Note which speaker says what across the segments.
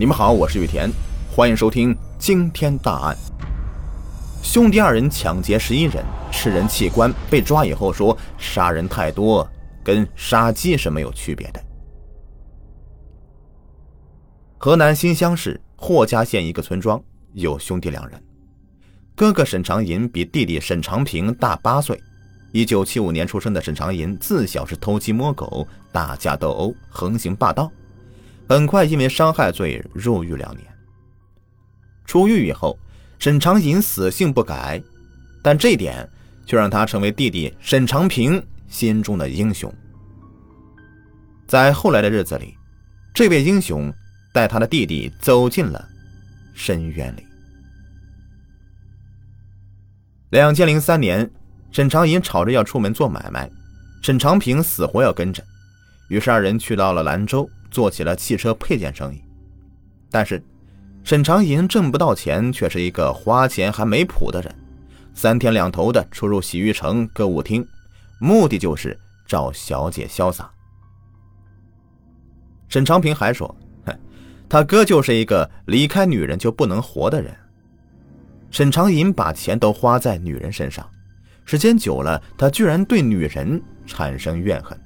Speaker 1: 你们好，我是雨田，欢迎收听惊天大案。兄弟二人抢劫十一人，吃人器官，被抓以后说杀人太多，跟杀鸡是没有区别的。河南新乡市霍家县一个村庄有兄弟两人，哥哥沈长银比弟弟沈长平大八岁。一九七五年出生的沈长银自小是偷鸡摸狗、打架斗殴、横行霸道。很快因为伤害罪入狱两年。出狱以后，沈长银死性不改，但这点却让他成为弟弟沈长平心中的英雄。在后来的日子里，这位英雄带他的弟弟走进了深渊里。两千零三年，沈长银吵着要出门做买卖，沈长平死活要跟着，于是二人去到了兰州。做起了汽车配件生意，但是沈长银挣不到钱，却是一个花钱还没谱的人，三天两头的出入洗浴城、歌舞厅，目的就是找小姐潇洒。沈长平还说：“哼，他哥就是一个离开女人就不能活的人。”沈长银把钱都花在女人身上，时间久了，他居然对女人产生怨恨。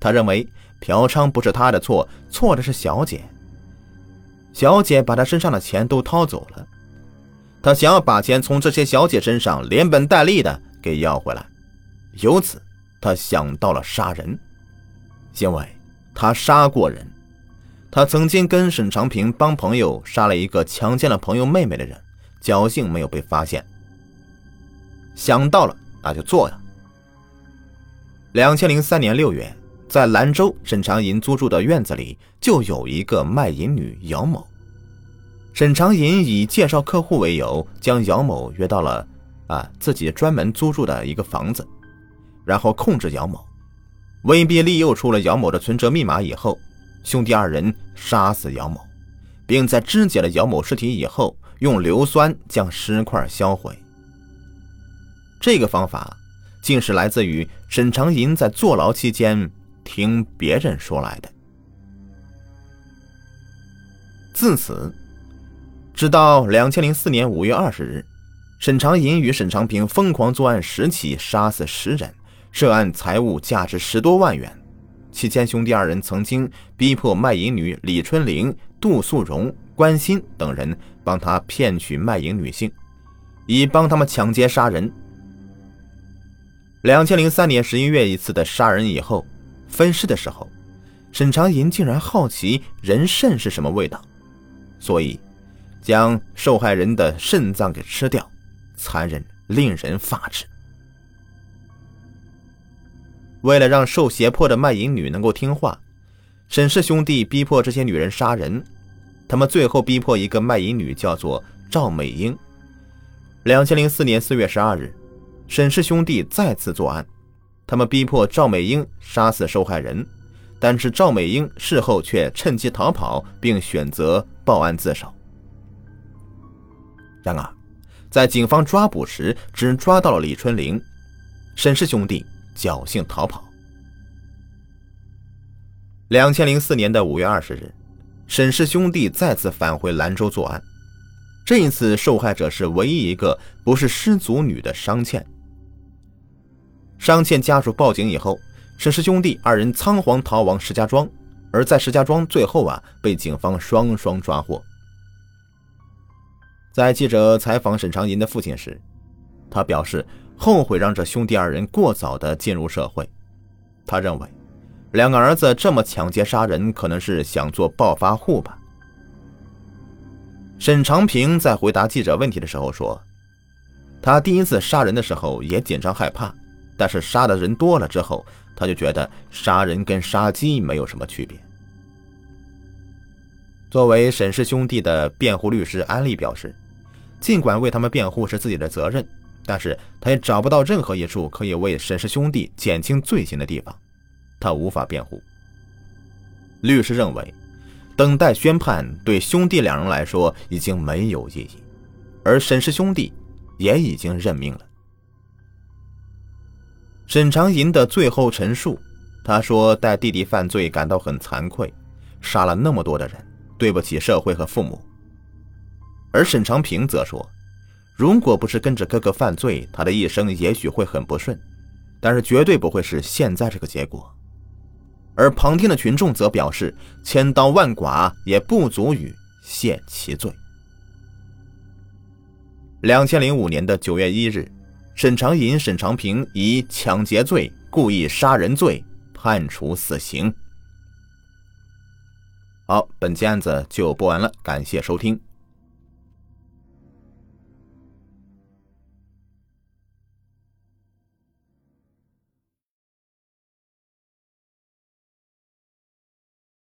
Speaker 1: 他认为。嫖娼不是他的错，错的是小姐。小姐把他身上的钱都掏走了，他想要把钱从这些小姐身上连本带利的给要回来。由此，他想到了杀人，因为他杀过人。他曾经跟沈长平帮朋友杀了一个强奸了朋友妹妹的人，侥幸没有被发现。想到了，那就做呀。两千零三年六月。在兰州，沈长银租住的院子里就有一个卖淫女姚某。沈长银以介绍客户为由，将姚某约到了啊自己专门租住的一个房子，然后控制姚某，威逼利诱出了姚某的存折密码以后，兄弟二人杀死姚某，并在肢解了姚某尸体以后，用硫酸将尸块销毁。这个方法竟是来自于沈长银在坐牢期间。听别人说来的。自此，直到两千零四年五月二十日，沈长银与沈长平疯狂作案十起，杀死十人，涉案财物价值十多万元。期间，兄弟二人曾经逼迫卖淫女李春玲、杜素荣、关心等人帮他骗取卖淫女性，以帮他们抢劫杀人。两千零三年十一月一次的杀人以后。分尸的时候，沈长银竟然好奇人肾是什么味道，所以将受害人的肾脏给吃掉，残忍令人发指。为了让受胁迫的卖淫女能够听话，沈氏兄弟逼迫这些女人杀人。他们最后逼迫一个卖淫女，叫做赵美英。两千零四年四月十二日，沈氏兄弟再次作案。他们逼迫赵美英杀死受害人，但是赵美英事后却趁机逃跑，并选择报案自首。然而，在警方抓捕时，只抓到了李春玲，沈氏兄弟侥幸逃跑。两千零四年的五月二十日，沈氏兄弟再次返回兰州作案，这一次受害者是唯一一个不是失足女的商倩。商倩家属报警以后，沈氏兄弟二人仓皇逃往石家庄，而在石家庄最后啊被警方双双抓获。在记者采访沈长银的父亲时，他表示后悔让这兄弟二人过早的进入社会。他认为，两个儿子这么抢劫杀人，可能是想做暴发户吧。沈长平在回答记者问题的时候说，他第一次杀人的时候也紧张害怕。但是杀的人多了之后，他就觉得杀人跟杀鸡没有什么区别。作为沈氏兄弟的辩护律师安利表示，尽管为他们辩护是自己的责任，但是他也找不到任何一处可以为沈氏兄弟减轻罪行的地方，他无法辩护。律师认为，等待宣判对兄弟两人来说已经没有意义，而沈氏兄弟也已经认命了。沈长银的最后陈述，他说：“带弟弟犯罪感到很惭愧，杀了那么多的人，对不起社会和父母。而沈长平则说，如果不是跟着哥哥犯罪，他的一生也许会很不顺，但是绝对不会是现在这个结果。而旁听的群众则表示，千刀万剐也不足以限其罪。两千零五年的九月一日，沈长银、沈长平以抢劫罪、故意杀人罪判处死刑。好，本期案子就播完了，感谢收听。